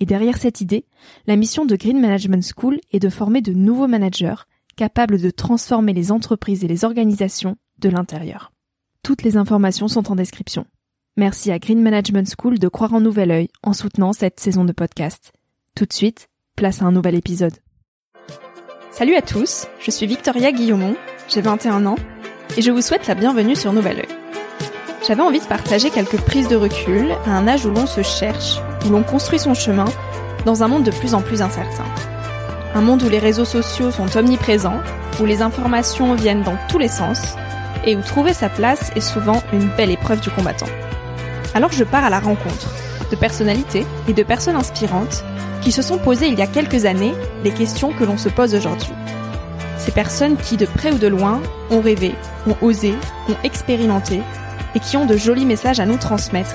et derrière cette idée, la mission de Green Management School est de former de nouveaux managers capables de transformer les entreprises et les organisations de l'intérieur. Toutes les informations sont en description. Merci à Green Management School de croire en nouvel œil en soutenant cette saison de podcast. Tout de suite, place à un nouvel épisode. Salut à tous, je suis Victoria Guillaumont, j'ai 21 ans, et je vous souhaite la bienvenue sur Nouvel Oeil. J'avais envie de partager quelques prises de recul à un âge où l'on se cherche, où l'on construit son chemin, dans un monde de plus en plus incertain. Un monde où les réseaux sociaux sont omniprésents, où les informations viennent dans tous les sens, et où trouver sa place est souvent une belle épreuve du combattant. Alors je pars à la rencontre de personnalités et de personnes inspirantes qui se sont posées il y a quelques années les questions que l'on se pose aujourd'hui. Ces personnes qui, de près ou de loin, ont rêvé, ont osé, ont expérimenté et qui ont de jolis messages à nous transmettre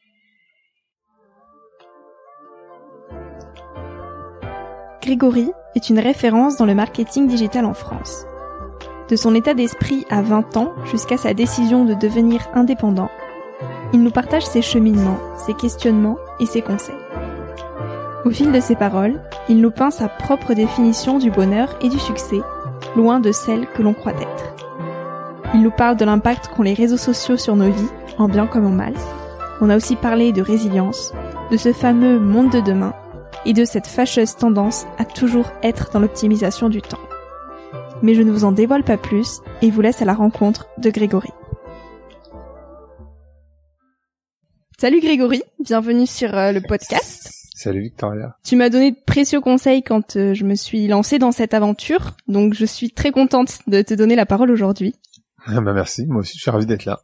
Grégory est une référence dans le marketing digital en France. De son état d'esprit à 20 ans jusqu'à sa décision de devenir indépendant, il nous partage ses cheminements, ses questionnements et ses conseils. Au fil de ses paroles, il nous peint sa propre définition du bonheur et du succès, loin de celle que l'on croit être. Il nous parle de l'impact qu'ont les réseaux sociaux sur nos vies, en bien comme en mal. On a aussi parlé de résilience, de ce fameux monde de demain et de cette fâcheuse tendance à toujours être dans l'optimisation du temps. Mais je ne vous en dévoile pas plus et vous laisse à la rencontre de Grégory. Salut Grégory, bienvenue sur euh, le podcast. Salut Victoria. Tu m'as donné de précieux conseils quand euh, je me suis lancée dans cette aventure, donc je suis très contente de te donner la parole aujourd'hui. Ah bah merci, moi aussi je suis ravi d'être là.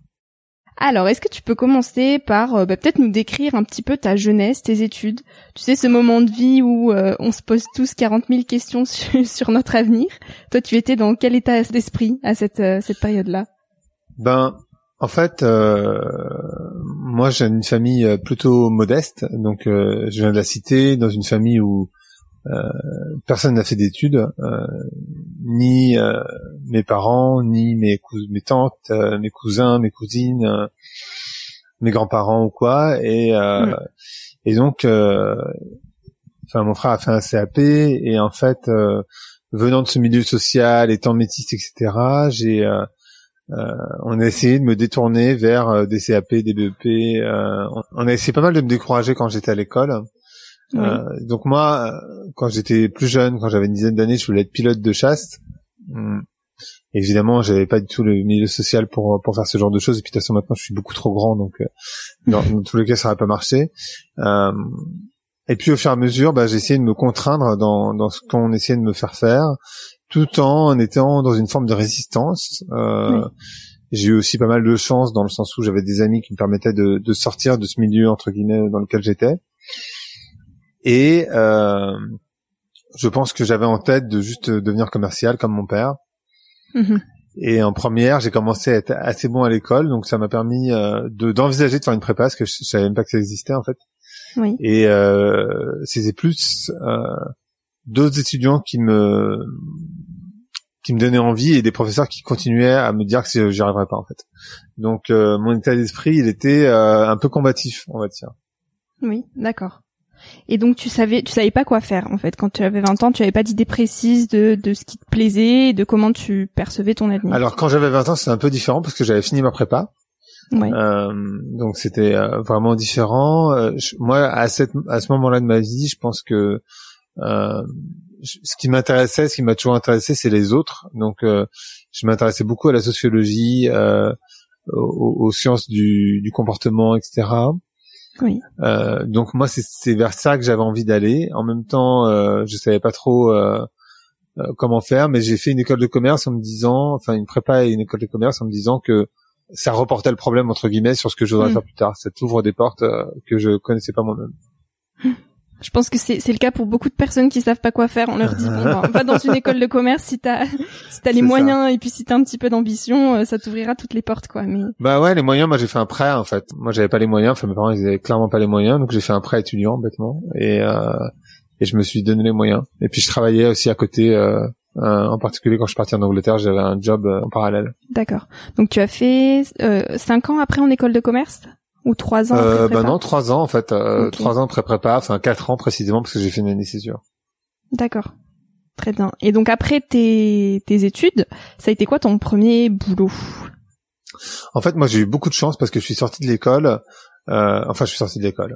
Alors, est-ce que tu peux commencer par euh, bah, peut-être nous décrire un petit peu ta jeunesse, tes études? Tu sais, ce moment de vie où euh, on se pose tous 40 000 questions sur, notre avenir. Toi, tu étais dans quel état d'esprit à cette, euh, cette période-là? Ben, en fait, moi j'ai une famille plutôt modeste, donc je viens de la cité, dans une famille où personne n'a fait d'études, ni mes parents, ni mes, mes tantes, euh, mes cousins, mes cousines, euh, mes grands-parents ou quoi. Et, euh, et donc, enfin, mon frère a fait un CAP et en fait, venant de ce milieu social, étant métisse, etc., j'ai on a essayé de me détourner vers des CAP, des BEP. on a essayé pas mal de me décourager quand j'étais à l'école. Donc moi, quand j'étais plus jeune, quand j'avais une dizaine d'années, je voulais être pilote de chasse. Hum. Évidemment, j'avais pas du tout le milieu social pour pour faire ce genre de choses. Et puis de toute façon, maintenant, je suis beaucoup trop grand, donc euh, dans, tous les cas, ça n'aurait pas marché. Euh, et puis au fur et à mesure, bah, j'ai essayé de me contraindre dans dans ce qu'on essayait de me faire faire, tout en étant dans une forme de résistance. Euh, J'ai eu aussi pas mal de chance dans le sens où j'avais des amis qui me permettaient de, de sortir de ce milieu entre guillemets dans lequel j'étais. Et euh, je pense que j'avais en tête de juste devenir commercial comme mon père. Mhm. Et en première, j'ai commencé à être assez bon à l'école, donc ça m'a permis euh, de d'envisager de faire une prépa parce que je, savais même pas que ça existait en fait. Oui. Et euh, c'était plus euh, d'autres étudiants qui me qui me donnaient envie et des professeurs qui continuaient à me dire que j'y arriverais pas en fait. Donc euh, mon état d'esprit, il était euh, un peu combatif, on va dire. Oui, d'accord. Et donc tu savais, tu savais pas quoi faire en fait quand tu avais 20 ans. Tu avais pas d'idée précise de de ce qui te plaisait, de comment tu percevais ton avenir. Alors quand j'avais 20 ans, c'est un peu différent parce que j'avais fini ma prépa. Ouais. Euh, donc c'était euh, vraiment différent. Euh, je- moi, à cette à ce moment-là de ma vie, je pense que euh, je- ce qui m'intéressait, ce qui m'a toujours intéressé, c'est les autres. Donc euh, je m'intéressais beaucoup à la sociologie, euh, aux, aux sciences du, du comportement, etc. Oui. Euh, donc moi, c'est- vers ça que j'avais envie d'aller. En même temps, euh, je savais pas trop euh, euh, comment faire, mais j'ai fait une école de commerce en me disant, enfin une prépa et une école de commerce en me disant que ça reportait le problème entre guillemets sur ce que je voudrais Mm. faire plus tard. Ça t'ouvre des portes que je connaissais pas moi-même. Je pense que c'est le cas pour beaucoup de personnes qui savent pas quoi faire. On leur dit bon, ben, va dans une école de commerce si t'as si t'as les ça. moyens et puis si t'as un petit peu d'ambition, euh, ça t'ouvrira toutes les portes quoi. Mais Bah ouais, les moyens. Moi, j'ai fait un prêt en fait. Moi, j'avais pas les moyens. Enfin, mes parents, ils avaient clairement pas les moyens, donc j'ai fait un prêt étudiant bêtement et euh, et je me suis donné les moyens. Et puis je travaillais aussi à côté. Euh, euh, en particulier quand je suis parti en Angleterre, j'avais un job euh, en parallèle. d'accord. Donc tu as fait euh, cinq ans après en école de commerce? Ou trois ans après Euh, prépa bah non, trois ans en fait. Euh. Trois ans après prépa, enfin quatre ans précisément parce que j'ai fait une année césure. D'accord. Très bien. Et donc après tes tes études, ça a été quoi ton premier boulot? En fait, moi, j'ai eu beaucoup de chance parce que je suis sorti de l'école. Euh, enfin, je suis sorti de l'école.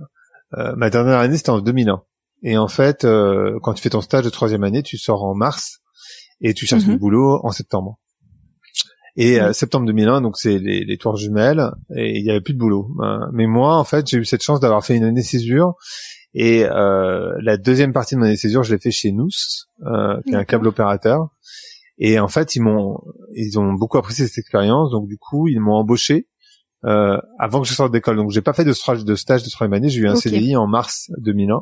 Euh, ma dernière année, c'était en 2001. Et en fait, euh, quand tu fais ton stage de troisième année, tu sors en mars et tu cherches Mhm. du boulot en septembre. Et euh, septembre 2001, donc c'est les, les tours jumelles, et il y avait plus de boulot. Euh, mais moi, en fait, j'ai eu cette chance d'avoir fait une année césure. Et euh, la deuxième partie de mon année césure, je l'ai fait chez Nous, euh, qui est un câble opérateur. Et en fait, ils m'ont, ils ont beaucoup apprécié cette expérience. Donc du coup, ils m'ont embauché euh, avant que je sorte d'école. Donc j'ai pas fait de stage de stage de troisième année. J'ai eu un Ok. CDI en mars 2001.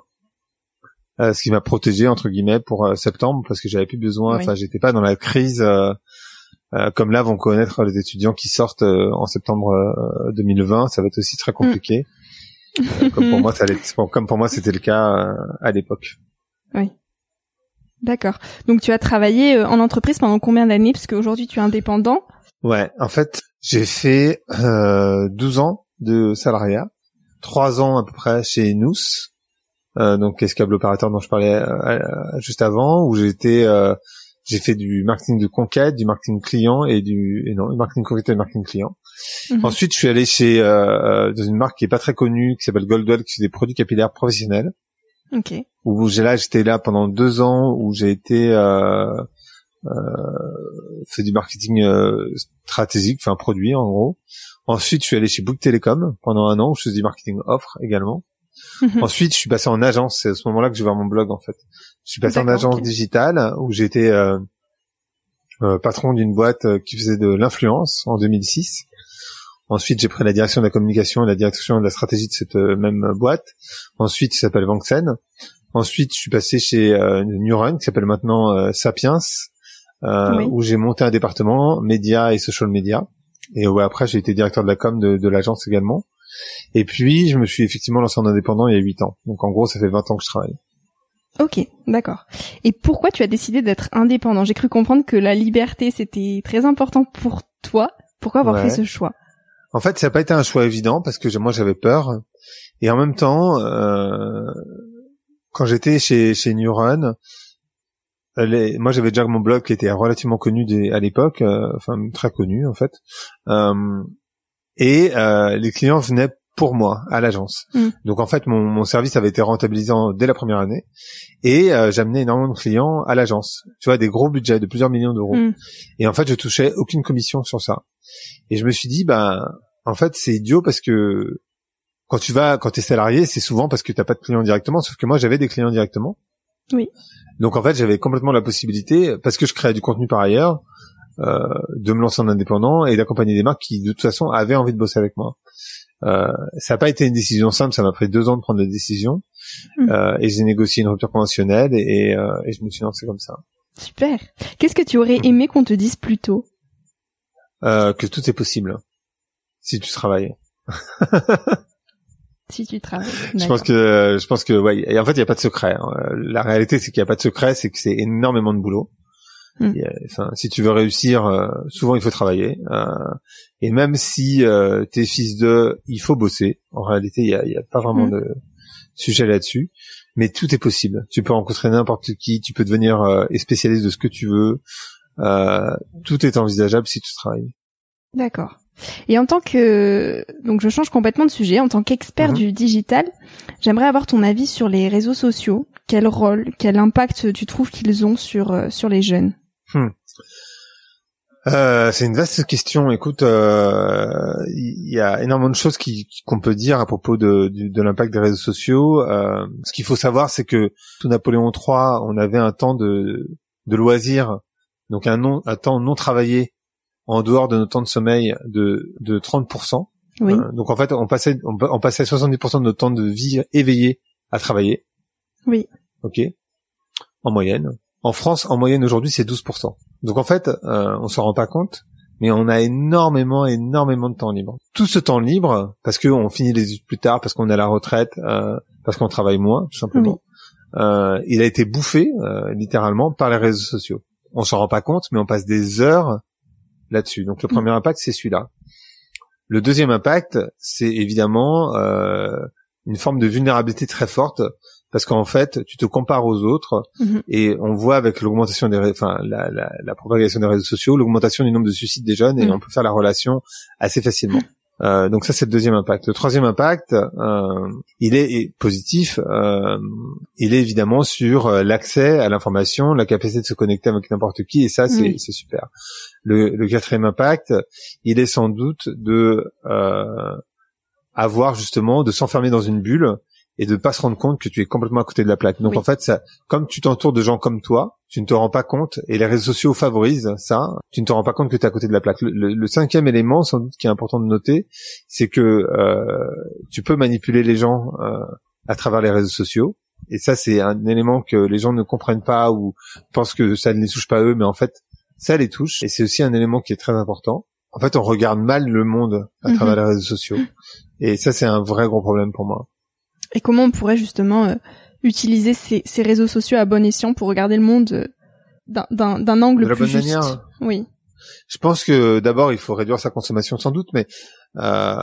euh, ce qui m'a protégé entre guillemets pour euh, septembre parce que j'avais plus besoin. Oui. Enfin, j'étais pas dans la crise euh, euh, comme là vont connaître les étudiants qui sortent euh, en septembre euh, 2020. Ça va être aussi très compliqué. Euh, comme pour moi, ça allait, comme pour moi, c'était le cas euh, à l'époque. D'accord. Donc tu as travaillé euh, en entreprise pendant combien d'années? Parce qu'aujourd'hui tu es indépendant. Ouais, en fait, j'ai fait euh, 12 ans de salariat, 3 ans à peu près chez Nous, euh, donc ce câble opérateur dont je parlais juste avant, où euh, j'ai fait du marketing de conquête, du marketing client et du, et non, marketing conquête et du marketing client. Mhm. Ensuite, je suis allé chez euh, euh, dans une marque qui est pas très connue, qui s'appelle Goldwell, qui fait des produits capillaires professionnels. Ok. Où j'ai là, j'étais là pendant deux ans, où j'ai été euh, euh, fait du marketing euh, stratégique, enfin produit en gros. Ensuite, je suis allé chez Book Telecom pendant un an où je faisais du marketing offre également. Mhm. Ensuite, je suis passé en agence. C'est à ce moment-là que j'ai ouvert mon blog en fait. Je suis passé en agence digitale où j'étais euh, euh, patron d'une boîte euh, qui faisait de l'influence en 2006. Ensuite, j'ai pris la direction de la communication et la direction de la stratégie de cette euh, même boîte. Ensuite, il s'appelle Vanxen. Ensuite, je suis passé chez euh, Newrun, qui s'appelle maintenant euh, Sapiens, euh, Oui. où j'ai monté un département médias et social media. Et ouais, après, j'ai été directeur de la com de, de l'agence également. Et puis, je me suis effectivement lancé en indépendant il y a 8 ans. Donc, en gros, ça fait 20 ans que je travaille. Ok, d'accord. Et pourquoi tu as décidé d'être indépendant? J'ai cru comprendre que la liberté c'était très important pour toi. Pourquoi avoir Ouais. fait ce choix? En fait, ça n'a pas été un choix évident parce que moi, j'avais peur. Et en même temps, euh, quand j'étais chez, chez les- moi, j'avais déjà mon blog qui était relativement connu des- à l'époque, euh, enfin très connu en fait. Euh, et euh, les clients venaient pour moi à l'agence. Mm. Donc en fait, mon, mon service avait été rentabilisé en- dès la première année et euh, j'amenais énormément de clients à l'agence. Tu vois, des gros budgets de plusieurs millions d'euros. Mm. Et en fait, je touchais aucune commission sur ça. Et je me suis dit, bah, en fait, c'est idiot parce que quand tu vas, quand t'es salarié, c'est souvent parce que t'as pas de clients directement. Sauf que moi, j'avais des clients directement. Oui. Donc en fait, j'avais complètement la possibilité, parce que je créais du contenu par ailleurs, euh, de me lancer en indépendant et d'accompagner des marques qui, de toute façon, avaient envie de bosser avec moi. Euh, ça n'a pas été une décision simple, ça m'a pris deux ans de prendre la décision, Mm. euh, et j'ai négocié une rupture conventionnelle et, euh, et je me suis lancé comme ça. Super. Qu'est-ce que tu aurais aimé qu'on te dise plus tôt? Euh, que tout est possible si tu travailles. si tu travailles Je pense que je pense que ouais. Et en fait, il y a pas de secret. hein. La réalité, c'est qu'il y a pas de secret, c'est que c'est énormément de boulot. Mm. Et, euh, Enfin, si tu veux réussir, euh, souvent il faut travailler. Euh, et même si euh, t'es fils de, il faut bosser. En réalité, il y a, il y a pas vraiment Mm. de sujet là-dessus. mais tout est possible. Tu peux rencontrer n'importe qui, tu peux devenir spécialiste de ce que tu veux. Tout est envisageable si tu travailles. D'accord. Et en tant que donc je change complètement de sujet, en tant qu'expert mhm. du digital, j'aimerais avoir ton avis sur les réseaux sociaux. Quel rôle, quel impact tu trouves qu'ils ont sur sur les jeunes? Hmm. Euh, c'est une vaste question. Écoute, euh, il y a énormément de choses qu'on peut dire à propos de, de, l'impact des réseaux sociaux. Euh, ce qu'il faut savoir, c'est que sous Napoléon III, on avait un temps de, de loisir, donc un, non, un temps non travaillé en dehors de nos temps de sommeil de, de 30%. Oui. Euh, donc en fait, on passait, on, passait 70% de notre temps de vie éveillé à travailler. Oui. Ok. En moyenne. En France, en moyenne aujourd'hui, c'est 12%. Donc en fait, euh, on s'en rend pas compte, mais on a énormément, énormément de temps libre. Tout ce temps libre, parce qu'on finit les études plus tard, parce qu'on est à la retraite, euh, parce qu'on travaille moins, tout simplement, euh, il a été bouffé, euh, littéralement, par les réseaux sociaux. On s'en rend pas compte, mais on passe des heures là-dessus. Donc le mm. premier impact, c'est celui-là. Le deuxième impact, c'est évidemment euh, une forme de vulnérabilité très forte parce qu'en fait, tu te compares aux autres mhm. et on voit avec l'augmentation des, enfin la, la, la, propagation des réseaux sociaux, l'augmentation du nombre de suicides des jeunes et mhm. on peut faire la relation assez facilement. Euh, donc ça c'est le deuxième impact. Le troisième impact, euh, il est positif. Euh, il est évidemment sur euh, l'accès à l'information, la capacité de se connecter avec n'importe qui, et ça c'est super. Le, le, quatrième impact, il est sans doute de euh, avoir justement de s'enfermer dans une bulle et de pas se rendre compte que tu es complètement à côté de la plaque. Donc en fait, ça, comme tu t'entoures de gens comme toi, tu ne te rends pas compte, et les réseaux sociaux favorisent ça, tu ne te rends pas compte que tu es à côté de la plaque. Le, cinquième élément, sans doute, qui est important de noter, c'est que euh, tu peux manipuler les gens euh, à travers les réseaux sociaux. Et ça, c'est un élément que les gens ne comprennent pas ou pensent que ça ne les touche pas eux, mais en fait, ça les touche. Et c'est aussi un élément qui est très important. En fait, on regarde mal le monde à travers mhm. les réseaux sociaux. Et ça, c'est un vrai gros problème pour moi. Et comment on pourrait justement euh, utiliser ces, ces, réseaux sociaux à bon escient pour regarder le monde euh, d'un angle plus juste manière. Oui. Je pense que d'abord il faut réduire sa consommation sans doute, mais euh,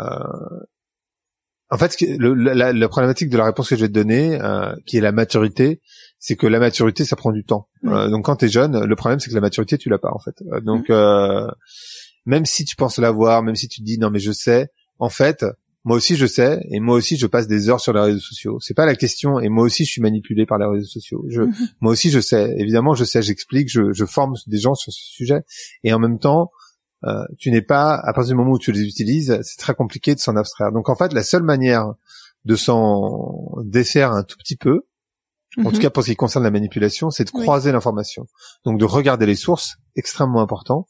en fait le, la, la, problématique de la réponse que je vais te donner, euh, qui est la maturité, c'est que la maturité ça prend du temps. Euh, donc quand tu es jeune, le problème c'est que la maturité tu l'as pas en fait. donc mm. même si tu penses l'avoir, même si tu te dis non mais je sais, en fait moi aussi je sais et moi aussi je passe des heures sur les réseaux sociaux. C'est pas la question et moi aussi je suis manipulé par les réseaux sociaux. Je, mhm. moi aussi je sais. Évidemment je sais, j'explique, je, je forme des gens sur ce sujet et en même temps euh, tu n'es pas à partir du moment où tu les utilises, c'est très compliqué de s'en abstraire. Donc en fait la seule manière de s'en défaire un tout petit peu, en tout mhm. cas pour ce qui concerne la manipulation, c'est de croiser l'information. Donc de regarder les sources, extrêmement important,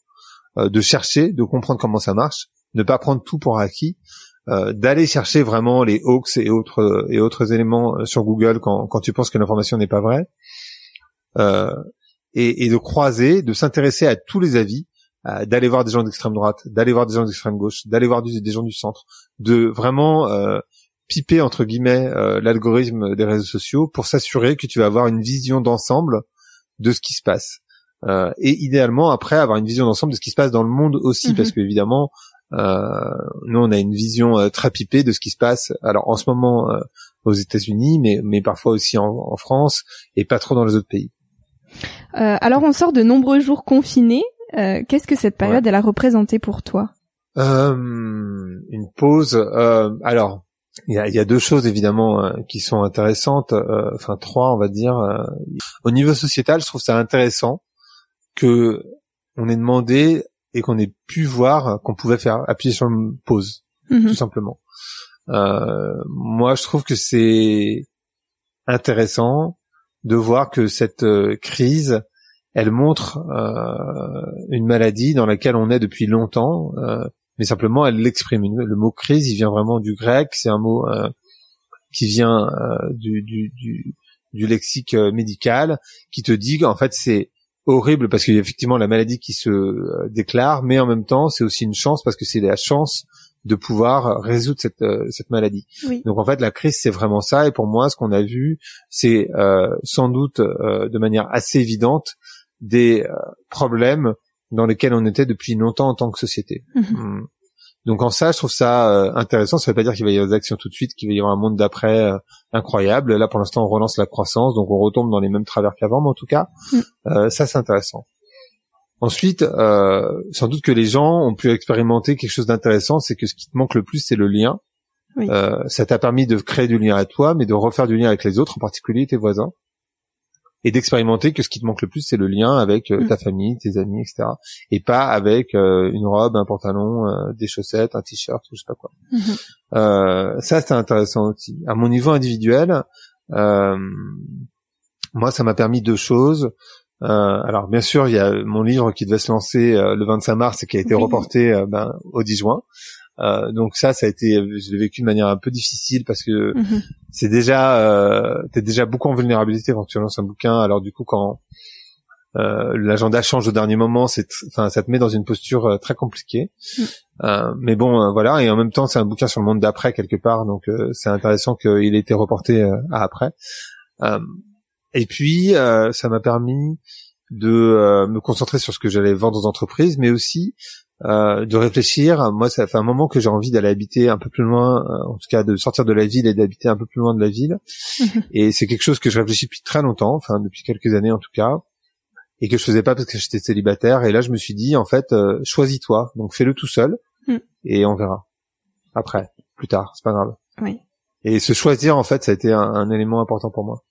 euh, de chercher, de comprendre comment ça marche, ne pas prendre tout pour acquis euh, d'aller chercher vraiment les hoax et autres et autres éléments euh, sur Google quand, quand tu penses que l'information n'est pas vraie, euh, et, et, de croiser, de s'intéresser à tous les avis, d'aller voir des gens d'extrême droite, d'aller voir des gens d'extrême gauche, d'aller voir des gens du centre, de vraiment euh, piper entre guillemets l'algorithme des réseaux sociaux pour s'assurer que tu vas avoir une vision d'ensemble de ce qui se passe. Euh, et idéalement après avoir une vision d'ensemble de ce qui se passe dans le monde aussi, parce que évidemment euh, nous, on a une vision euh, très pipée de ce qui se passe. Alors en ce moment euh, aux États-Unis, mais, mais parfois aussi en, France et pas trop dans les autres pays. alors on sort de nombreux jours confinés. Qu'est-ce que cette période elle a représenté pour toi? Une pause. alors il y a, y a, deux choses évidemment qui sont intéressantes. enfin trois, on va dire. Au niveau sociétal, je trouve ça intéressant que on ait demandé et qu'on ait pu voir qu'on pouvait faire appuyer sur pause, mhm. tout simplement. Euh, moi, je trouve que c'est intéressant de voir que cette euh, crise, elle montre euh, une maladie dans laquelle on est depuis longtemps, euh, mais simplement elle l'exprime. Le mot crise, il vient vraiment du grec, c'est un mot qui vient du, du, du, du, lexique médical, qui te dit qu'en fait c'est horrible parce qu'il y a effectivement la maladie qui se euh, déclare, mais en même temps, c'est aussi une chance parce que c'est la chance de pouvoir résoudre cette, euh, cette maladie. Donc en fait, la crise, c'est vraiment ça. Et pour moi, ce qu'on a vu, c'est euh, sans doute de manière assez évidente des problèmes dans lesquels on était depuis longtemps en tant que société. Mhm. Hum. Donc en ça, je trouve ça euh, intéressant. Ça veut pas dire qu'il va y avoir des actions tout de suite, qu'il va y avoir un monde d'après euh, incroyable. Là, pour l'instant, on relance la croissance, donc on retombe dans les mêmes travers qu'avant, mais en tout cas, Mm. euh, ça c'est intéressant. Ensuite, euh, sans doute que les gens ont pu expérimenter quelque chose d'intéressant, c'est que ce qui te manque le plus, c'est le lien. Oui. Euh, ça t'a permis de créer du lien à toi, mais de refaire du lien avec les autres, en particulier tes voisins, et d'expérimenter que ce qui te manque le plus, c'est le lien avec euh, Mm. ta famille, tes amis, etc. Et pas avec euh, une robe, un pantalon, euh, des chaussettes, un t-shirt, ou je sais pas quoi. Euh, ça, c'était intéressant aussi. À mon niveau individuel, euh, moi, ça m'a permis deux choses. Euh, alors, bien sûr, il y a mon livre qui devait se lancer euh, le 25 mars et qui a été Oui. reporté ben, au 10 juin. Euh, donc ça, ça a été, je l'ai vécu de manière un peu difficile parce que Mhm. c'est déjà, euh, t'es déjà beaucoup en vulnérabilité quand tu lances un bouquin. Alors du coup, quand euh, l'agenda change au dernier moment, c'est, enfin, ça te met dans une posture euh, très compliquée. Mm. Euh, mais bon, euh, voilà. Et en même temps, c'est un bouquin sur le monde d'après quelque part, donc euh, c'est intéressant qu'il ait été reporté à après. Euh, et puis, euh, ça m'a permis de euh, me concentrer sur ce que j'allais vendre aux entreprises, mais aussi euh, de réfléchir. Moi, ça fait un moment que j'ai envie d'aller habiter un peu plus loin, euh, en tout cas de sortir de la ville et d'habiter un peu plus loin de la ville. Et c'est quelque chose que je réfléchis depuis très longtemps, enfin depuis quelques années en tout cas, et que je faisais pas parce que j'étais célibataire. Et là, je me suis dit, en fait, euh, choisis-toi, donc fais-le tout seul, Mm. et on verra après, plus tard, c'est pas grave. Oui. Et se choisir, en fait, ça a été un, un élément important pour moi.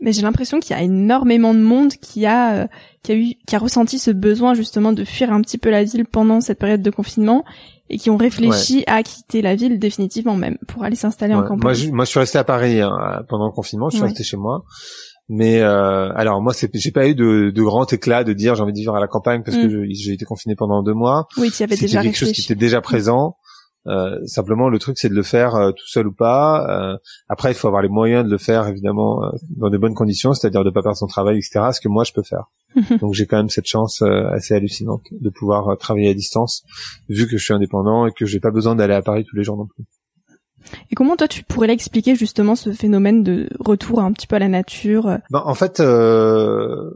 Mais j'ai l'impression qu'il y a énormément de monde qui a euh, qui a eu qui a ressenti ce besoin justement de fuir un petit peu la ville pendant cette période de confinement et qui ont réfléchi à quitter la ville définitivement même pour aller s'installer en campagne. Moi, je, moi, je suis resté à Paris hein, pendant le confinement. Je suis Ouais. resté chez moi. Mais euh, alors moi, c'est, j'ai pas eu de, de grand éclat de dire j'ai envie de vivre à la campagne parce que Mm. je- j'ai été confiné pendant deux mois. Oui, tu y avais déjà quelque chose qui était déjà présent. Euh, simplement, le truc, c'est de le faire euh, tout seul ou pas. Euh, après, il faut avoir les moyens de le faire, évidemment, euh, dans de bonnes conditions, c'est-à-dire de pas perdre son travail, etc. Ce que moi, je peux faire. Mhm. Donc, j'ai quand même cette chance euh, assez hallucinante de pouvoir euh, travailler à distance, vu que je suis indépendant et que j'ai pas besoin d'aller à Paris tous les jours non plus. Et comment toi tu pourrais l'expliquer justement ce phénomène de retour un petit peu à la nature Ben, en fait, euh,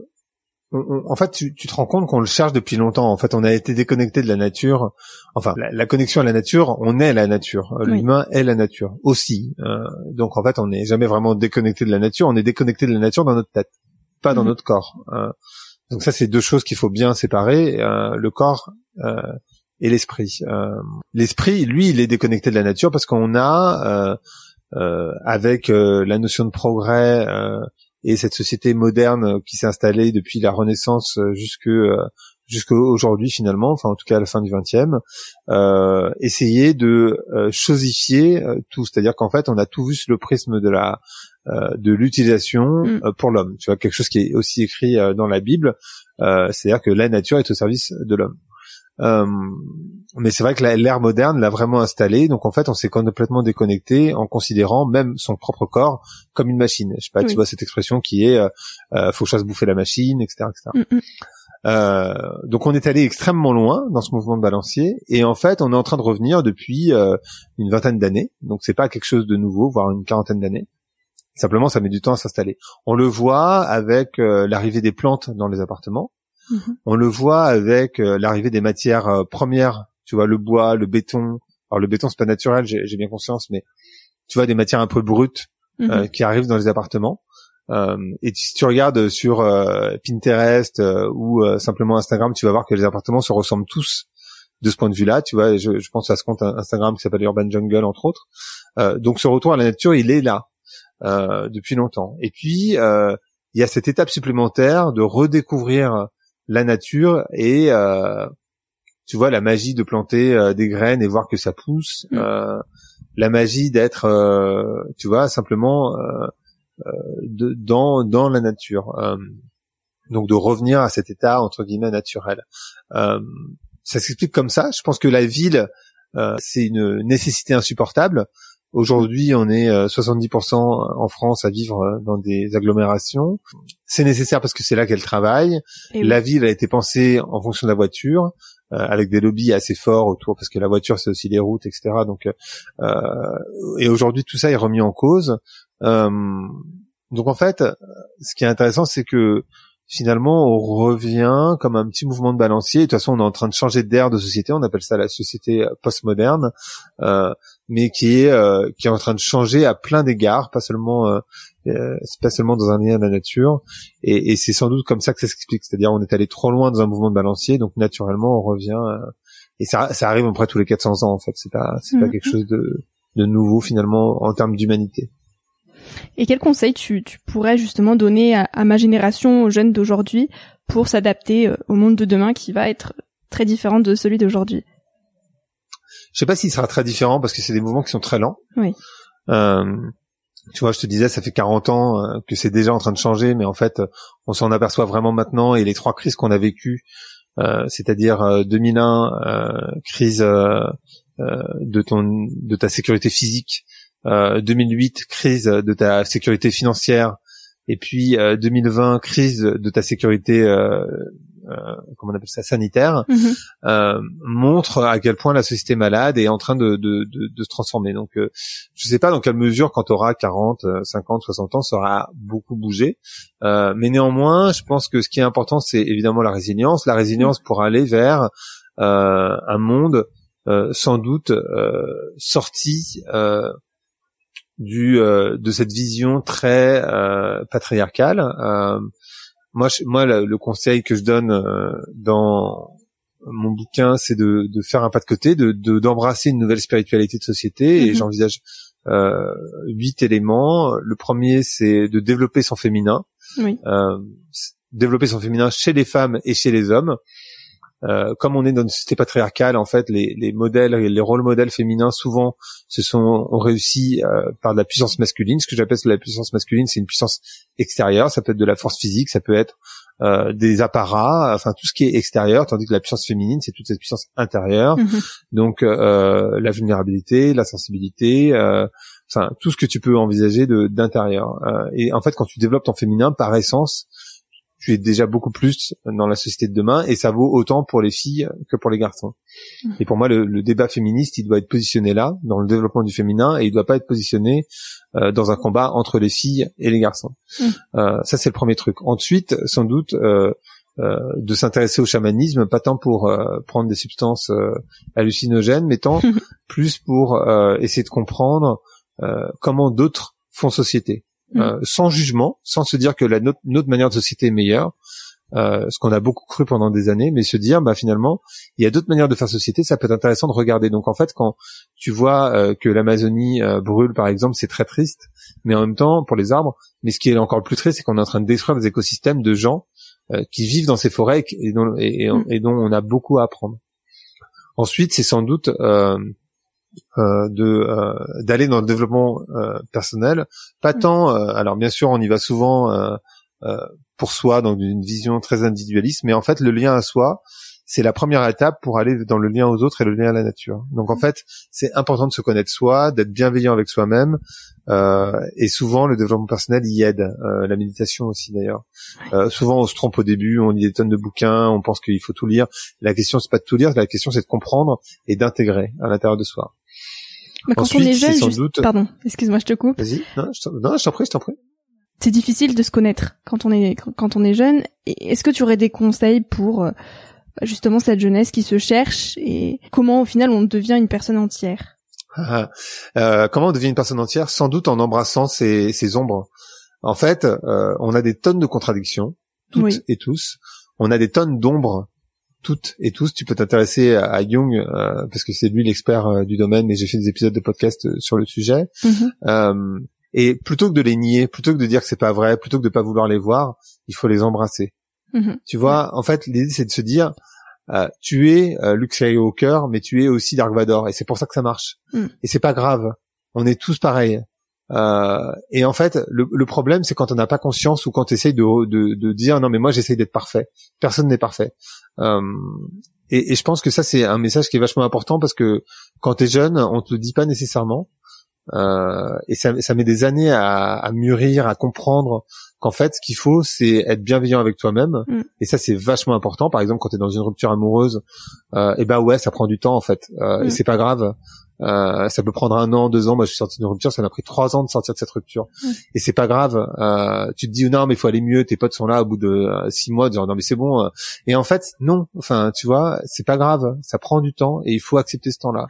on- on- en fait, tu, tu te rends compte qu'on le cherche depuis longtemps. En fait, on a été déconnecté de la nature. Enfin, la, la connexion à la nature, on est la nature. Euh, Oui. L'humain est la nature aussi. Euh, donc, en fait, on n'est jamais vraiment déconnecté de la nature. On est déconnecté de la nature dans notre tête, pas dans Mhm. notre corps. Euh, donc ça, c'est deux choses qu'il faut bien séparer euh, le corps et l'esprit. L'esprit, lui, il est déconnecté de la nature parce qu'on a, avec la notion de progrès et cette société moderne euh, qui s'est installée depuis la Renaissance euh, jusque euh, jusqu'à aujourd'hui finalement, enfin en tout cas à la fin du XXe, euh, essayer de euh, chosifier euh, tout, c'est-à-dire qu'en fait on a tout vu sous le prisme de la euh, de l'utilisation Mm. pour l'homme. Tu vois quelque chose qui est aussi écrit dans la Bible, euh, c'est-à-dire que la nature est au service de l'homme. Euh, mais c'est vrai que l'ère moderne l'a vraiment installé, donc en fait on s'est complètement déconnecté en considérant même son propre corps comme une machine. Je sais pas, Oui. tu vois cette expression qui est euh, euh, faut que je fasse bouffer la machine, etc., etc. Mm, mm. Euh, donc on est allé extrêmement loin dans ce mouvement de balancier et en fait on est en train de revenir depuis euh, une vingtaine d'années. Donc c'est pas quelque chose de nouveau, voire une quarantaine d'années. Simplement ça met du temps à s'installer. On le voit avec l'arrivée des plantes dans les appartements. Mhm. On le voit avec euh, l'arrivée des matières euh, premières. Tu vois le bois, le béton. Alors le béton c'est pas naturel, j'ai bien conscience, mais tu vois des matières un peu brutes Mhm. euh, qui arrivent dans les appartements. Euh, et si tu regardes sur euh, Pinterest euh, ou euh, simplement Instagram, tu vas voir que les appartements se ressemblent tous de ce point de vue-là. Tu vois, je, je pense à ce compte Instagram qui s'appelle Urban Jungle entre autres. Euh, donc ce retour à la nature, il est là euh, depuis longtemps. Et puis euh, il y a cette étape supplémentaire de redécouvrir la nature et euh, tu vois la magie de planter euh, des graines et voir que ça pousse. Mm. Euh, la magie d'être, euh, tu vois, simplement euh, euh, de, dans dans la nature. Euh, donc de revenir à cet état entre guillemets naturel. Euh, ça s'explique comme ça. Je pense que la ville, euh, c'est une nécessité insupportable. Aujourd'hui, on est euh, 70% en France à vivre euh, dans des agglomérations. C'est nécessaire parce que c'est là qu'elle travaille. Et oui. La ville a été pensée en fonction de la voiture, euh, avec des lobbies assez forts autour, parce que la voiture c'est aussi les routes, etc. Donc, euh, et aujourd'hui tout ça est remis en cause. Euh, donc en fait, ce qui est intéressant, c'est que finalement, on revient comme un petit mouvement de balancier. de toute façon, on est en train de changer d'air de société. On appelle ça la société postmoderne, euh, mais qui est euh, qui est en train de changer à plein d'égards, pas seulement euh, euh pas seulement dans un lien à la nature. Et, et c'est sans doute comme ça que ça s'explique. C'est-à-dire, on est allé trop loin dans un mouvement de balancier, donc naturellement, on revient. et ça, ça arrive à peu près tous les 400 ans. En fait, c'est pas c'est pas mm. quelque chose de de nouveau finalement en termes d'humanité. Et quel conseil tu, tu pourrais justement donner à, ma génération, aux jeunes d'aujourd'hui, pour s'adapter euh, au monde de demain qui va être très différent de celui d'aujourd'hui? Je sais pas s'il sera très différent parce que c'est des mouvements qui sont très lents. Oui. Euh, tu vois, je te disais, ça fait 40 ans euh, que c'est déjà en train de changer, mais en fait, on s'en aperçoit vraiment maintenant. Et les trois crises qu'on a vécues, euh, c'est-à-dire 2001, crise de ton de ta sécurité physique, 2008 euh, crise de ta sécurité financière et puis 2020 euh, crise de ta sécurité euh, comment on appelle ça sanitaire mhm. euh, montre à quel point la société malade est en train de, de, de, de se transformer. Donc euh, je sais pas dans quelle mesure quand tu auras 40, 50, 60 ans ça aura beaucoup bougé. Euh, mais néanmoins, je pense que ce qui est important c'est évidemment la résilience, la résilience pour aller vers un monde sans doute sorti du euh, de cette vision très euh, patriarcale. Euh, moi, moi, le, conseil que je donne dans mon bouquin, c'est de, de, faire un pas de côté, de d'embrasser une nouvelle spiritualité de société. Et mhm. j'envisage huit éléments. Le premier, c'est de développer son féminin. Oui. développer son féminin chez les femmes et chez les hommes. Euh, comme on est dans une société patriarcale, en fait, les, les modèles, les rôles modèles féminins, souvent, se sont ont réussi euh, par de la puissance masculine. Ce que j'appelle la puissance masculine, c'est une puissance extérieure. Ça peut être de la force physique, ça peut être euh, des apparats, enfin tout ce qui est extérieur, tandis que la puissance féminine, c'est toute cette puissance intérieure. Mhm. Donc euh, la vulnérabilité, la sensibilité, enfin tout ce que tu peux envisager d'intérieur. et en fait, quand tu développes ton féminin, par essence, tu es déjà beaucoup plus dans la société de demain et ça vaut autant pour les filles que pour les garçons. Mmh. Et pour moi, le, débat féministe, il doit être positionné là, dans le développement du féminin, et il doit pas être positionné euh, dans un combat entre les filles et les garçons. Mmh. Euh, ça, c'est le premier truc. Ensuite, sans doute, euh, de s'intéresser au chamanisme, pas tant pour prendre des substances hallucinogènes, mais tant plus pour essayer de comprendre comment d'autres font société. Euh, mm. sans jugement, sans se dire que la notre, manière de société est meilleure, euh, ce qu'on a beaucoup cru pendant des années, mais se dire bah finalement il y a d'autres manières de faire société, ça peut être intéressant de regarder. Donc en fait quand tu vois euh, que l'Amazonie euh, brûle par exemple, c'est très triste, mais en même temps pour les arbres, mais ce qui est encore plus triste, c'est qu'on est en train de détruire des écosystèmes de gens qui vivent dans ces forêts et dont, et, mm. et dont on a beaucoup à apprendre. Ensuite, c'est sans doute euh, euh, de euh, d'aller dans le développement euh, personnel. Pas mm. tant alors bien sûr on y va souvent pour soi dans une vision très individualiste mais en fait le lien à soi c'est la première étape pour aller dans le lien aux autres et le lien à la nature. Donc en mm. fait c'est important de se connaître soi d'être bienveillant avec soi-même et souvent le développement personnel y aide la méditation aussi d'ailleurs. Souvent on se trompe au début on lit des tonnes de bouquins on pense qu'il faut tout lire. La question c'est pas de tout lire la question c'est de comprendre et d'intégrer à l'intérieur de soi mais quand on est jeune, pardon, excuse-moi, je te coupe. Vas-y. Non, je t'en prie, je t'en prie. C'est difficile de se connaître quand on est quand on est jeune. Est-ce que tu aurais des conseils pour euh, justement cette jeunesse qui se cherche et comment au final on devient une personne entière? Ah, euh, Comment on devient une personne entière? Sans doute en embrassant ses, ses ombres. En fait, euh, on a des tonnes de contradictions, toutes et tous. On a des tonnes d'ombres toutes et tous. Tu peux t'intéresser à, Jung euh, parce que c'est lui l'expert euh, du domaine et j'ai fait des épisodes de podcast euh, sur le sujet. Mm-hmm. et plutôt que de les nier, plutôt que de dire que c'est pas vrai, plutôt que de pas vouloir les voir, il faut les embrasser. Mm-hmm. Tu vois, en fait, l'idée c'est de se dire, tu es Luke Skywalker, mais tu es aussi Dark Vador, et c'est pour ça que ça marche. Mm. Et c'est pas grave. On est tous pareils. Euh, et en fait, le, le problème, c'est quand on n'a pas conscience ou quand tu essayes de, de, de, dire non mais moi j'essaye d'être parfait. Personne n'est parfait. Euh, et, et, je pense que ça c'est un message qui est vachement important parce que quand tu es jeune, on te le dit pas nécessairement. Euh, et ça, ça, met des années à, à mûrir, à comprendre qu'en fait, ce qu'il faut, c'est être bienveillant avec toi-même. Mm. Et ça, c'est vachement important. Par exemple, quand tu es dans une rupture amoureuse, euh, et ben ouais, ça prend du temps en fait. Euh, Et mm. c'est pas grave. Euh, ça peut prendre un an, deux ans. Moi, je suis sorti d'une rupture, ça m'a pris trois ans de sortir de cette rupture. Et c'est pas grave. Euh, tu te dis non, mais il faut aller mieux. Tes potes sont là au bout de euh, six mois, disant non mais c'est bon. Et en fait, non. Enfin, tu vois, c'est pas grave. Ça prend du temps et il faut accepter ce temps-là.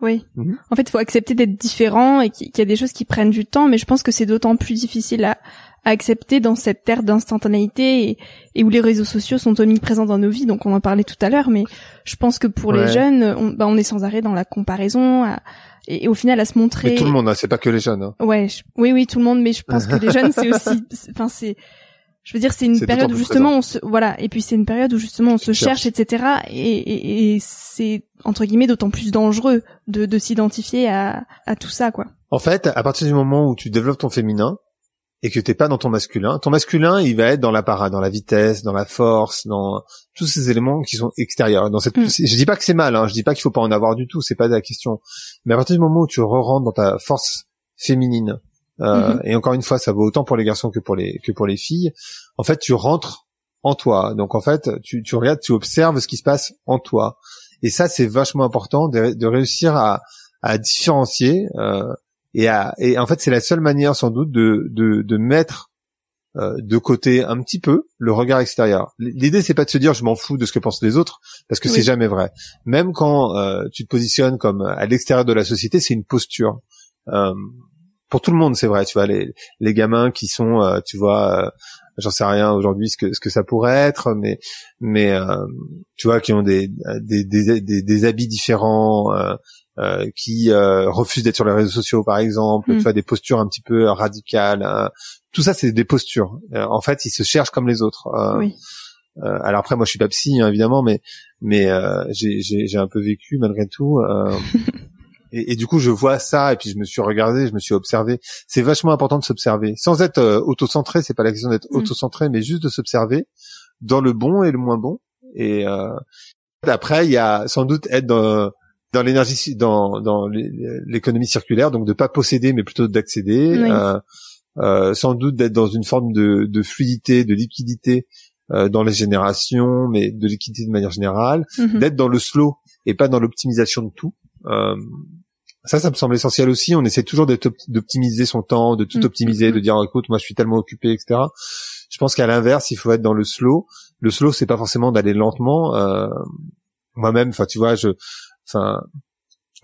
Oui. Mhm. En fait, il faut accepter d'être différent et qu'il y a des choses qui prennent du temps, mais je pense que c'est d'autant plus difficile à, accepter dans cette ère d'instantanéité et, où les réseaux sociaux sont omniprésents dans nos vies. Donc on en parlait tout à l'heure, mais je pense que pour les jeunes, on, bah, on est sans arrêt dans la comparaison et, au final à se montrer. Mais tout le monde, hein, c'est pas que les jeunes. Hein. Ouais, oui, oui, tout le monde, mais je pense que les jeunes, c'est aussi, enfin c'est, je veux dire, c'est une période où justement on se, voilà, et puis c'est une période où justement on se cherche, etc. Et, et, c'est entre guillemets d'autant plus dangereux de, de s'identifier à, à tout ça, quoi. En fait, à partir du moment où tu développes ton féminin, et que t'es pas dans ton masculin. Ton masculin, il va être dans la dans la vitesse, dans la force, dans tous ces éléments qui sont extérieurs. Dans cette, mm. je dis pas que c'est mal, hein, je dis pas qu'il faut pas en avoir du tout, c'est pas la question. Mais à partir du moment où tu re-rentres dans ta force féminine, euh, mm-hmm. et encore une fois, ça vaut autant pour les garçons que pour les que pour les filles. En fait, tu rentres en toi. Donc en fait, tu, tu regardes, tu observes ce qui se passe en toi. Et ça, c'est vachement important de, de réussir à, à différencier. Euh, et, et en fait, c'est la seule manière sans doute de, de, de mettre euh, de côté un petit peu le regard extérieur. L'idée, c'est pas de se dire je m'en fous de ce que pensent les autres, parce que c'est jamais vrai. Même quand euh, tu te positionnes comme à l'extérieur de la société, c'est une posture. Euh, pour tout le monde, c'est vrai. Tu vois, les, les gamins qui sont, euh, tu vois, euh, j'en sais rien aujourd'hui ce que ce que ça pourrait être, mais mais tu vois, qui ont des des, des, des, des habits différents, euh, qui euh, refusent d'être sur les réseaux sociaux, par exemple, mm. tu vois, des postures un petit peu radicales. Hein. Tout ça, c'est des postures. Euh, en fait, ils se cherchent comme les autres. Oui. alors après, moi, je suis pas psy, hein, évidemment, mais mais j'ai un peu vécu malgré tout. Et, et, du coup, je vois ça, et puis je me suis regardé, je me suis observé. C'est vachement important de s'observer, sans être euh, auto-centré. C'est pas la question d'être mm. auto-centré, mais juste de s'observer dans le bon et le moins bon. Et euh, après, il y a sans doute être dans, dans l'énergie, dans, dans l'économie circulaire, donc de pas posséder, mais plutôt d'accéder. Euh, euh, sans doute d'être dans une forme de, de fluidité, de liquidité euh, dans les générations, mais de liquidité de manière générale. Mhm. D'être dans le slow et pas dans l'optimisation de tout. Euh, ça, ça me semble essentiel aussi. On essaie toujours d'optimiser son temps, de tout mhm. optimiser, de mhm. dire écoute, moi je suis tellement occupé, etc. Je pense qu'à l'inverse, il faut être dans le slow. Le slow, c'est pas forcément d'aller lentement. Euh, moi-même, enfin, tu vois, je enfin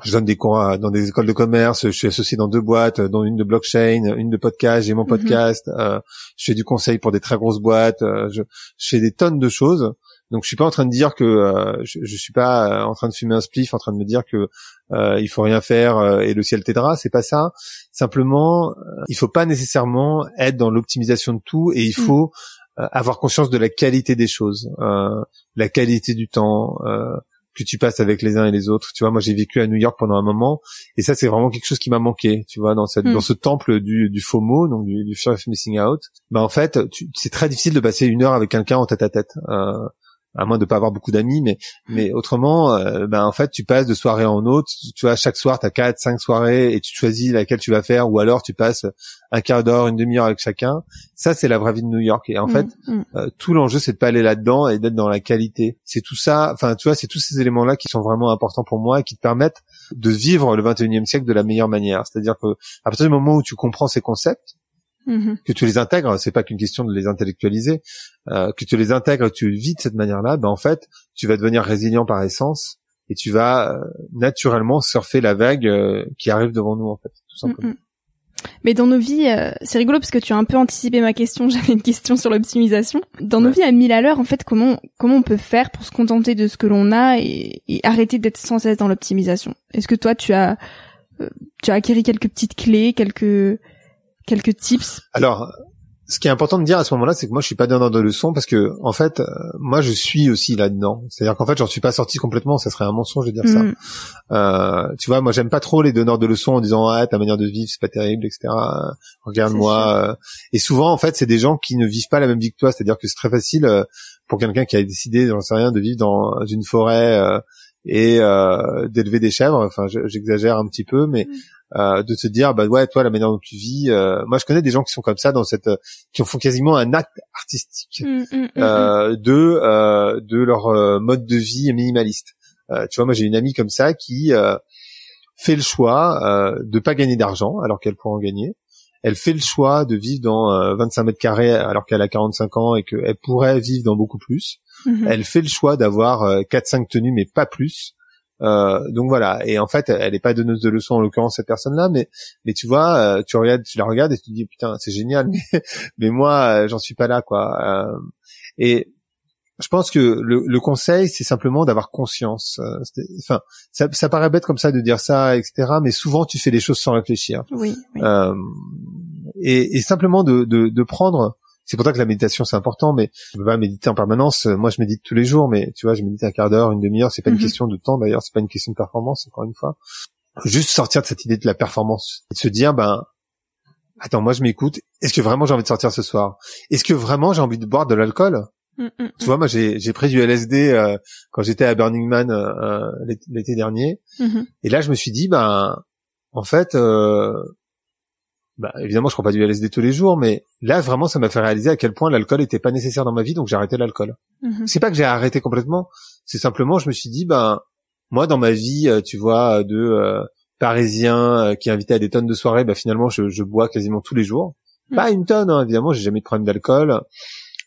je donne des cours dans des écoles de commerce, je suis associé dans deux boîtes, dans une de blockchain, une de podcast, j'ai mon mhm. podcast, euh, je fais du conseil pour des très grosses boîtes, euh, je, je, fais des tonnes de choses. Donc je suis pas en train de dire que euh, je, je suis pas en train de fumer un spliff, en train de me dire que il faut rien faire et le ciel t'aidera, c'est pas ça. Simplement, il faut pas nécessairement être dans l'optimisation de tout et il mhm. faut avoir conscience de la qualité des choses, la qualité du temps que tu passes avec les uns et les autres. Tu vois, moi j'ai vécu à New York pendant un moment et ça c'est vraiment quelque chose qui m'a manqué. Tu vois, dans cette, dans hmm. ce temple du, du FOMO, donc du, du fear of missing out. Bah en fait, c'est très difficile de passer une heure avec quelqu'un en tête à tête. Euh, à moins de pas avoir beaucoup d'amis, mais mais autrement, euh, ben en fait, tu passes de soirée en autre. Tu vois, chaque soir, tu as quatre, cinq soirées et tu choisis laquelle tu vas faire, ou alors tu passes un quart d'heure, une demi-heure avec chacun. Ça, c'est la vraie vie de New York. Et en mm, fait, mm. Euh, tout l'enjeu, c'est de pas aller là-dedans et d'être dans la qualité. C'est tout ça. Enfin, tu vois, c'est tous ces éléments-là qui sont vraiment importants pour moi et qui te permettent de vivre le 21e siècle de la meilleure manière. C'est-à-dire que à partir du moment où tu comprends ces concepts, Mm-hmm. que tu les intègres, c'est pas qu'une question de les intellectualiser, euh, que tu les intègres, tu vis de cette manière-là, ben en fait, tu vas devenir résilient par essence et tu vas euh, naturellement surfer la vague euh, qui arrive devant nous en fait, tout simplement. Mm-hmm. Mais dans nos vies, c'est rigolo parce que tu as un peu anticipé ma question. J'avais une question sur l'optimisation. Dans nos vies à 1000 à l'heure, en fait, comment comment on peut faire pour se contenter de ce que l'on a et, et arrêter d'être sans cesse dans l'optimisation? Est-ce que toi, tu as tu as acquis quelques petites clés, quelques quelques tips Alors, ce qui est important de dire à ce moment-là, c'est que moi, je suis pas donneur de leçons parce que, en fait, euh, moi, je suis aussi là-dedans. C'est-à-dire qu'en fait, j'en suis pas sorti complètement. Ça serait un mensonge de dire ça. Mm. Euh, tu vois, moi, j'aime pas trop les donneurs de leçons en disant ah ta manière de vivre c'est pas terrible, etc. Regarde-moi. Euh. Et souvent, en fait, c'est des gens qui ne vivent pas la même vie que toi. C'est-à-dire que c'est très facile euh, pour quelqu'un qui a décidé, j'en sais rien, de vivre dans une forêt et d'élever des chèvres. Enfin, j'exagère un petit peu, mais mm. Euh, de te dire bah ouais toi la manière dont tu vis euh, moi je connais des gens qui sont comme ça dans cette qui font quasiment un acte artistique mm, mm, mm, euh, de de leur mode de vie minimaliste tu vois moi j'ai une amie comme ça qui fait le choix euh, de pas gagner d'argent alors qu'elle pourrait en gagner. Elle fait le choix de vivre dans 25 euh, mètres carrés alors qu'elle a 45 ans et qu'elle pourrait vivre dans beaucoup plus. Mhm. Elle fait le choix d'avoir 4-5 euh, tenues mais pas plus. Euh, donc voilà. Et en fait, elle n'est pas donneuse de leçons en l'occurrence cette personne-là, mais mais tu vois, tu regardes, tu la regardes et tu te dis putain c'est génial, mais mais moi j'en suis pas là quoi. et je pense que le, le conseil, c'est simplement d'avoir conscience. Euh, enfin, ça, ça, paraît bête comme ça de dire ça, etc. Mais souvent, tu fais les choses sans réfléchir. Oui. Euh, et, et, simplement de, de, de prendre. C'est pour ça que la méditation c'est important, mais je peux pas méditer en permanence. Moi, je médite tous les jours, mais tu vois, je médite un quart d'heure, une demi-heure. C'est pas une mhm. question de temps d'ailleurs, c'est pas une question de performance. Encore une fois, juste sortir de cette idée de la performance, et de se dire, ben, attends, moi je m'écoute. Est-ce que vraiment j'ai envie de sortir ce soir? Est-ce que vraiment j'ai envie de boire de l'alcool? Mm, mm, tu vois, moi j'ai j'ai pris du LSD euh, quand j'étais à Burning Man euh, euh, l'été dernier, mm-hmm. et là je me suis dit ben en fait, bah, évidemment je prends pas du LSD tous les jours, mais là vraiment ça m'a fait réaliser à quel point l'alcool était pas nécessaire dans ma vie, donc j'ai arrêté l'alcool. Mm-hmm. C'est pas que j'ai arrêté complètement, c'est simplement je me suis dit ben moi dans ma vie, tu vois, de parisien qui est invité à des tonnes de soirées, ben finalement je, je bois quasiment tous les jours. Mm. Pas une tonne, hein, évidemment, j'ai jamais de problème d'alcool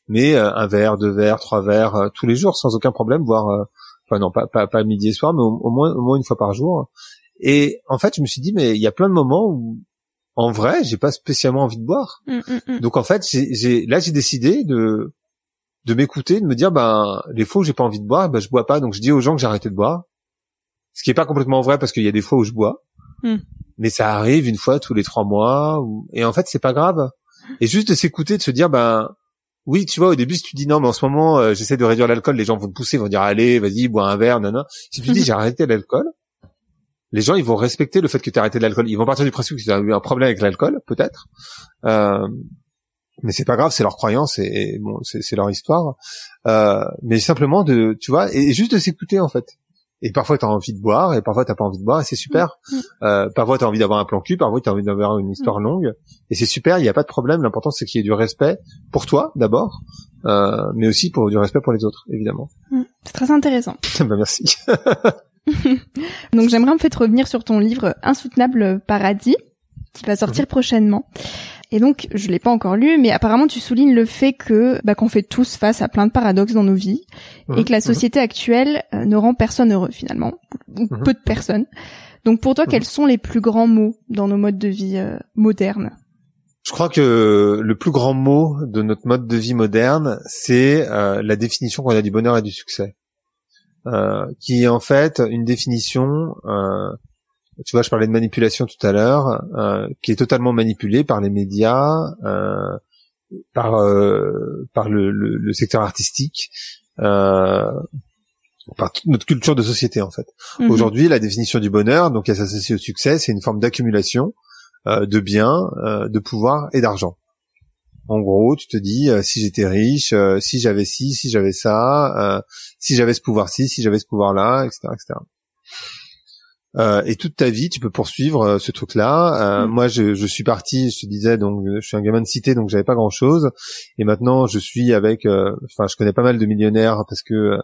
mais euh, un verre, deux verres, trois verres euh, tous les jours sans aucun problème, voire euh, enfin non pas, pas pas midi et soir, mais au, moins au moins une fois par jour. Et en fait, je me suis dit mais il y a plein de moments où en vrai, j'ai pas spécialement envie de boire. Mm, mm, mm. Donc en fait, j'ai là j'ai décidé de de m'écouter, de me dire ben les fois où j'ai pas envie de boire, ben je bois pas. Donc je dis aux gens que j'ai arrêté de boire. Ce qui est pas complètement vrai parce qu'il y a des fois où je bois. Mais ça arrive une fois tous les trois mois et en fait, c'est pas grave. Et juste de s'écouter, de se dire ben oui, tu vois, au début, si tu dis non, mais en ce moment, euh, j'essaie de réduire l'alcool, les gens vont te pousser, vont dire allez, vas-y, bois un verre, non, non. Si tu dis j'ai arrêté l'alcool, les gens, ils vont respecter le fait que tu as arrêté l'alcool. Ils vont partir du principe que tu as eu un problème avec l'alcool, peut-être. Euh, mais c'est pas grave, c'est leur croyance et, bon, c'est leur histoire. Euh, mais simplement de, tu vois, et juste de s'écouter en fait. Et parfois, tu as envie de boire, et parfois, t'as pas envie de boire, et c'est super. Mm, mm. Euh, parfois, tu as envie d'avoir un plan cul, parfois, tu as envie d'avoir une histoire mm. longue, et c'est super, il n'y a pas de problème. L'important, c'est qu'il y ait du respect pour toi, d'abord, euh, mais aussi pour du respect pour les autres, évidemment. C'est très intéressant. bah, merci. Donc, j'aimerais en fait revenir sur ton livre Insoutenable Paradis, qui va sortir mhm. prochainement. Et donc, je l'ai pas encore lu, mais apparemment, tu soulignes le fait que bah, qu'on fait tous face à plein de paradoxes dans nos vies et que la mhm. société actuelle euh, ne rend personne heureux finalement, ou mhm. peu de personnes. Donc, pour toi, quels sont les plus grands mots dans nos modes de vie euh, modernes? Je crois que le plus grand mot de notre mode de vie moderne, c'est euh, la définition qu'on a du bonheur et du succès, qui est en fait une définition tu vois, je parlais de manipulation tout à l'heure, euh, qui est totalement manipulée par les médias, euh, par euh, par le, le, secteur artistique, euh, par toute notre culture de société en fait. Mhm. Aujourd'hui, la définition du bonheur, donc elle s'associe au succès, c'est une forme d'accumulation euh, de biens, de pouvoir et d'argent. En gros, tu te dis si j'étais riche, si j'avais ci, si j'avais ça, si j'avais ce pouvoir-ci, si j'avais ce pouvoir-là, etc., etc. Euh, et toute ta vie, tu peux poursuivre euh, ce truc-là. Euh, mm. Moi, je, je, suis parti, je te disais, donc je suis un gamin de cité, donc j'avais pas grand-chose. Et maintenant, je suis avec, enfin, je connais pas mal de millionnaires parce que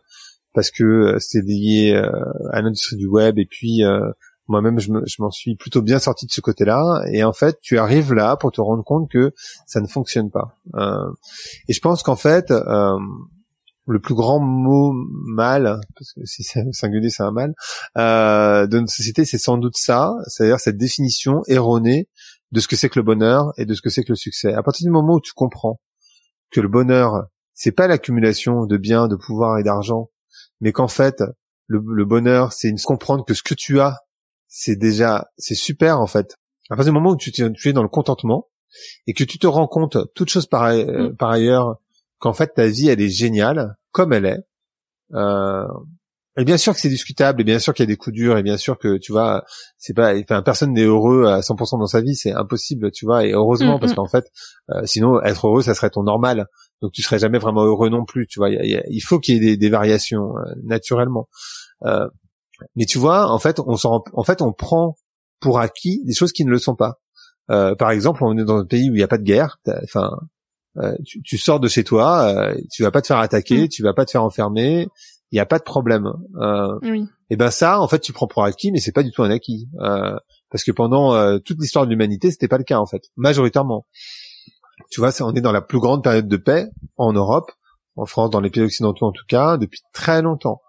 parce que c'est lié à l'industrie du web. Et puis moi-même, je m'en suis plutôt bien sorti de ce côté-là. Et en fait, tu arrives là pour te rendre compte que ça ne fonctionne pas. et je pense qu'en fait, le plus grand mot mal, parce que si c'est singulier c'est un mal, euh, de notre société, c'est sans doute ça, c'est-à-dire cette définition erronée de ce que c'est que le bonheur et de ce que c'est que le succès. À partir du moment où tu comprends que le bonheur, c'est pas l'accumulation de biens, de pouvoir et d'argent, mais qu'en fait, le, bonheur, c'est comprendre que ce que tu as, c'est déjà, c'est super en fait. À partir du moment où tu, tu es dans le contentement et que tu te rends compte, toute chose par, mm. par ailleurs, qu'en fait ta vie elle est géniale comme elle est. Euh, et bien sûr que c'est discutable, et bien sûr qu'il y a des coups durs, et bien sûr que tu vois, c'est pas, enfin personne n'est heureux à 100% dans sa vie, c'est impossible, tu vois. Et heureusement parce qu'en fait, euh, sinon être heureux, ça serait ton normal, donc tu serais jamais vraiment heureux non plus, tu vois. Il, faut qu'il y ait des, des variations euh, naturellement. Euh, mais tu vois, en fait, on s'en, en fait, on prend pour acquis des choses qui ne le sont pas. Euh, par exemple, on est dans un pays où il n'y a pas de guerre. Enfin, euh, tu, tu, sors de chez toi, euh, tu vas pas te faire attaquer, mm. tu vas pas te faire enfermer, il n'y a pas de problème. Euh, Oui. et ben ça, en fait, tu prends pour acquis, mais c'est pas du tout un acquis. Euh, parce que pendant euh, toute l'histoire de l'humanité, c'était pas le cas en fait, majoritairement. Tu vois, on est dans la plus grande période de paix en Europe, en France, dans les pays occidentaux en tout cas, depuis très longtemps.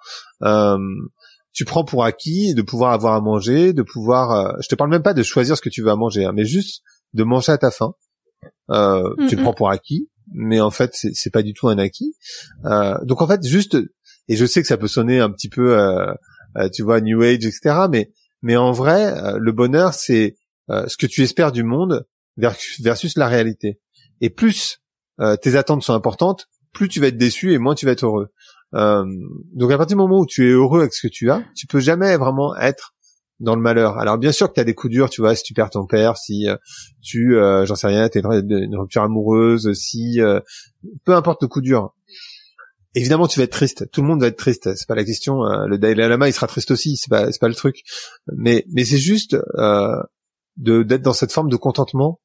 Tu prends pour acquis de pouvoir avoir à manger, de pouvoir. euh, je te parle même pas de choisir ce que tu veux à manger, hein, mais juste de manger à ta faim. Euh, Tu le prends pour acquis, mais en fait, c'est pas du tout un acquis. Euh, donc en fait, juste. Et je sais que ça peut sonner un petit peu, euh, euh, tu vois, New Age, etc. Mais mais en vrai, euh, le bonheur, c'est euh, ce que tu espères du monde versus, la réalité. Et plus euh, tes attentes sont importantes, plus tu vas être déçu et moins tu vas être heureux. Euh, donc à partir du moment où tu es heureux avec ce que tu as, tu peux jamais vraiment être dans le malheur. Alors bien sûr que tu as des coups durs, tu vois, si tu perds ton père, si euh, tu, euh, j'en sais rien, tu une, une rupture amoureuse, si euh, peu importe le coup dur. Évidemment, tu vas être triste. Tout le monde va être triste. C'est pas la question. euh, le Dalai Lama, il sera triste aussi. C'est pas, c'est pas le truc. Mais, mais c'est juste euh, de d'être dans cette forme de contentement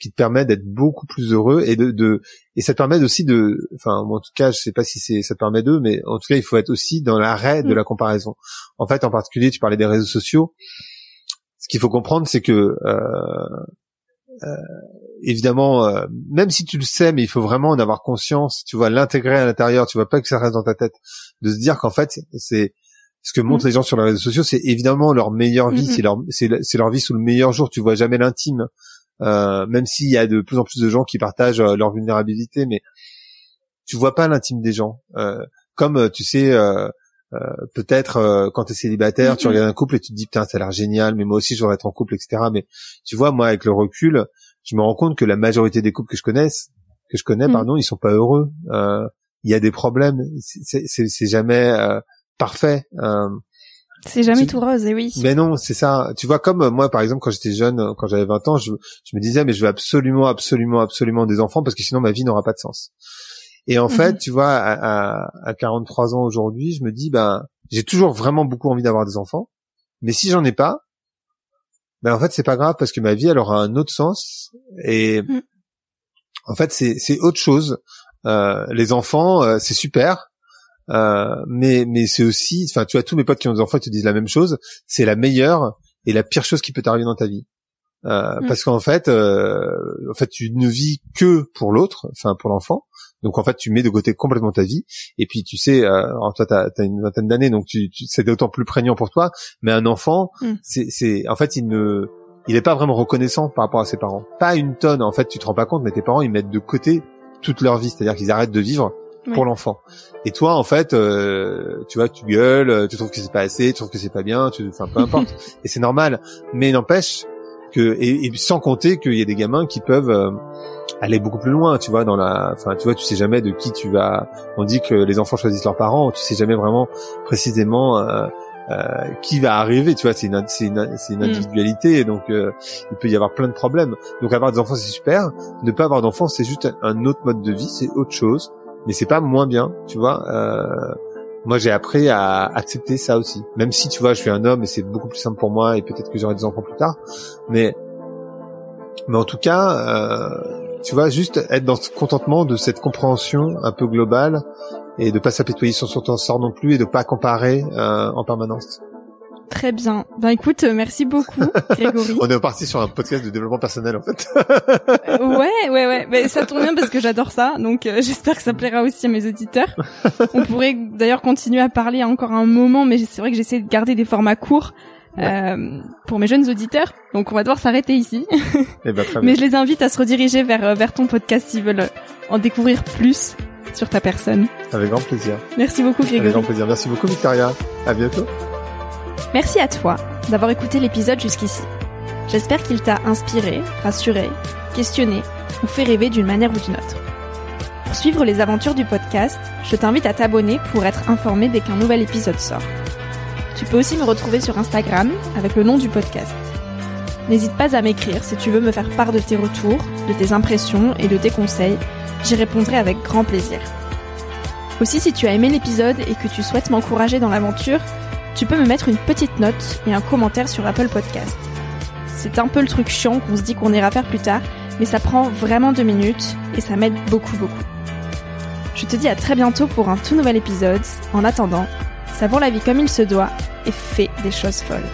qui te permet d'être beaucoup plus heureux et de, de et ça te permet aussi de, enfin, en tout cas, je sais pas si c'est ça te permet d'eux, mais en tout cas, il faut être aussi dans l'arrêt de Mm. la comparaison. En fait, en particulier, tu parlais des réseaux sociaux. Ce qu'il faut comprendre, c'est que euh, euh, évidemment, euh, même si tu le sais, mais il faut vraiment en avoir conscience. Tu vois, l'intégrer à l'intérieur. Tu vois pas que ça reste dans ta tête. De se dire qu'en fait, c'est ce que montrent les gens sur les réseaux sociaux, c'est évidemment leur meilleure vie, Mhm. c'est leur c'est leur vie sous le meilleur jour. Tu vois jamais l'intime, euh, même s'il y a de plus en plus de gens qui partagent euh, leur vulnérabilité, mais tu vois pas l'intime des gens. Euh, comme euh, tu sais, euh, euh, peut-être euh, quand tu es célibataire, tu regardes un couple et tu te dis putain ça a l'air génial, mais moi aussi je voudrais être en couple, etc. Mais tu vois, moi avec le recul, je me rends compte que la majorité des couples que je connaisse, que je connais, Mhm. pardon, ils sont pas heureux. Euh, Il y a des problèmes. C'est- jamais euh, parfait. C'est jamais tout rose, et oui. mais non, c'est ça. Tu vois, comme euh, moi, par exemple, quand j'étais jeune, euh, quand j'avais 20 ans, je, je me disais, mais je veux absolument, absolument, absolument des enfants parce que sinon ma vie n'aura pas de sens. Et en Mhm. fait, tu vois, à, à, à 43 ans aujourd'hui, je me dis, ben, j'ai toujours vraiment beaucoup envie d'avoir des enfants. Mais si j'en ai pas, ben en fait, c'est pas grave parce que ma vie, elle aura un autre sens. Et Mhm. en fait, c'est c'est autre chose. Euh, les enfants, euh, c'est super. Euh, mais mais c'est aussi, enfin, tu vois, tous mes potes qui ont des enfants, te disent la même chose. C'est la meilleure et la pire chose qui peut t'arriver dans ta vie. Euh, Mm. Parce qu'en fait, euh, en fait, tu ne vis que pour l'autre, enfin pour l'enfant. Donc en fait, tu mets de côté complètement ta vie. Et puis tu sais, euh, toi, t'as as une vingtaine d'années, donc tu, tu, c'est d'autant plus prégnant pour toi. Mais un enfant, Mm. c'est, c'est, en fait, il ne, il est pas vraiment reconnaissant par rapport à ses parents. Pas une tonne. En fait, tu te rends pas compte, mais tes parents, ils mettent de côté toute leur vie, c'est-à-dire qu'ils arrêtent de vivre pour l'enfant. Et toi, en fait, euh, tu vois, tu gueules, euh, tu trouves que c'est pas assez, tu trouves que c'est pas bien, tu, enfin, peu importe. et c'est normal. Mais n'empêche que, et, et sans compter qu'il y a des gamins qui peuvent euh, aller beaucoup plus loin, tu vois, dans la, enfin, tu vois, tu sais jamais de qui tu vas. On dit que les enfants choisissent leurs parents, tu sais jamais vraiment précisément. euh, euh, qui va arriver, tu vois, c'est une, c'est une, c'est une Mm. individualité, donc euh, il peut y avoir plein de problèmes. Donc avoir des enfants c'est super, ne pas avoir d'enfants c'est juste un autre mode de vie, c'est autre chose, mais c'est pas moins bien, tu vois. Euh, moi j'ai appris à accepter ça aussi, même si tu vois je suis un homme et c'est beaucoup plus simple pour moi et peut-être que j'aurai des enfants plus tard, mais mais en tout cas, euh, tu vois, juste être dans ce contentement de cette compréhension un peu globale et de pas s'apitoyer sur son sort non plus et de pas comparer euh, en permanence. Très bien. Ben écoute, euh, merci beaucoup, Grégory. On est parti sur un podcast de développement personnel en fait. Euh, ouais, ouais, ouais. Mais ça tombe bien parce que j'adore ça, donc euh, j'espère que ça plaira aussi à mes auditeurs. On pourrait d'ailleurs continuer à parler encore un moment, mais c'est vrai que j'essaie de garder des formats courts euh, pour mes jeunes auditeurs. Donc on va devoir s'arrêter ici. Eh ben, très bien. Mais je les invite à se rediriger vers vers ton podcast s'ils veulent en découvrir plus sur ta personne. Avec grand plaisir. Merci beaucoup, Avec Grégory. grand plaisir. Merci beaucoup Victoria. À bientôt. Merci à toi d'avoir écouté l'épisode jusqu'ici. J'espère qu'il t'a inspiré, rassuré, questionné ou fait rêver d'une manière ou d'une autre. Pour suivre les aventures du podcast, je t'invite à t'abonner pour être informé dès qu'un nouvel épisode sort. Tu peux aussi me retrouver sur Instagram avec le nom du podcast. N'hésite pas à m'écrire si tu veux me faire part de tes retours, de tes impressions et de tes conseils. J'y répondrai avec grand plaisir. Aussi, si tu as aimé l'épisode et que tu souhaites m'encourager dans l'aventure, tu peux me mettre une petite note et un commentaire sur Apple Podcast. C'est un peu le truc chiant qu'on se dit qu'on ira faire plus tard, mais ça prend vraiment deux minutes et ça m'aide beaucoup beaucoup. Je te dis à très bientôt pour un tout nouvel épisode. En attendant, savoure la vie comme il se doit et fais des choses folles.